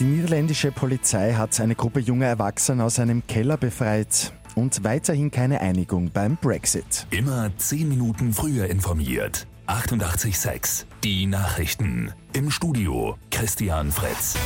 Die niederländische Polizei hat eine Gruppe junger Erwachsener aus einem Keller befreit und weiterhin keine Einigung beim Brexit. Immer 10 Minuten früher informiert. 88.6 Die Nachrichten. Im Studio Christian Fritz.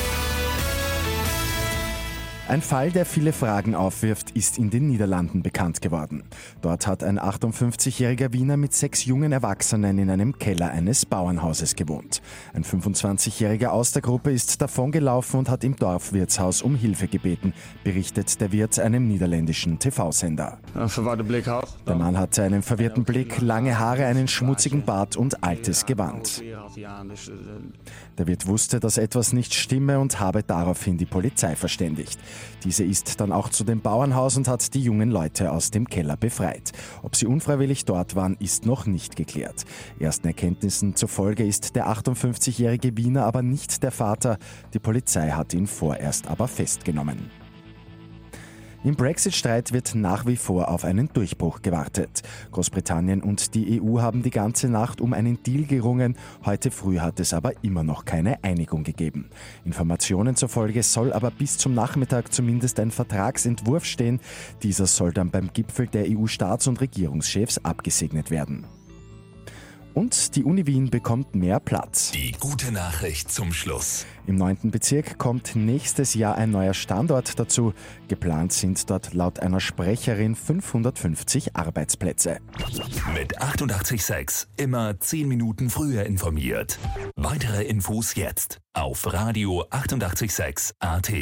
Ein Fall, der viele Fragen aufwirft, ist in den Niederlanden bekannt geworden. Dort hat ein 58-jähriger Wiener mit sechs jungen Erwachsenen in einem Keller eines Bauernhauses gewohnt. Ein 25-jähriger aus der Gruppe ist davongelaufen und hat im Dorfwirtshaus um Hilfe gebeten, berichtet der Wirt einem niederländischen TV-Sender. Der Mann hatte einen verwirrten Blick, lange Haare, einen schmutzigen Bart und altes Gewand. Der Wirt wusste, dass etwas nicht stimme und habe daraufhin die Polizei verständigt. Diese ist dann auch zu dem Bauernhaus und hat die jungen Leute aus dem Keller befreit. Ob sie unfreiwillig dort waren, ist noch nicht geklärt. Ersten Erkenntnissen zufolge ist der 58-jährige Wiener aber nicht der Vater. Die Polizei hat ihn vorerst aber festgenommen. Im Brexit-Streit wird nach wie vor auf einen Durchbruch gewartet. Großbritannien und die EU haben die ganze Nacht um einen Deal gerungen. Heute früh hat es aber immer noch keine Einigung gegeben. Informationen zufolge soll aber bis zum Nachmittag zumindest ein Vertragsentwurf stehen. Dieser soll dann beim Gipfel der EU-Staats- und Regierungschefs abgesegnet werden. Und die Uni Wien bekommt mehr Platz. Die gute Nachricht zum Schluss. Im 9. Bezirk kommt nächstes Jahr ein neuer Standort dazu. Geplant sind dort laut einer Sprecherin 550 Arbeitsplätze. Mit 886 immer 10 Minuten früher informiert. Weitere Infos jetzt auf Radio 886 AT.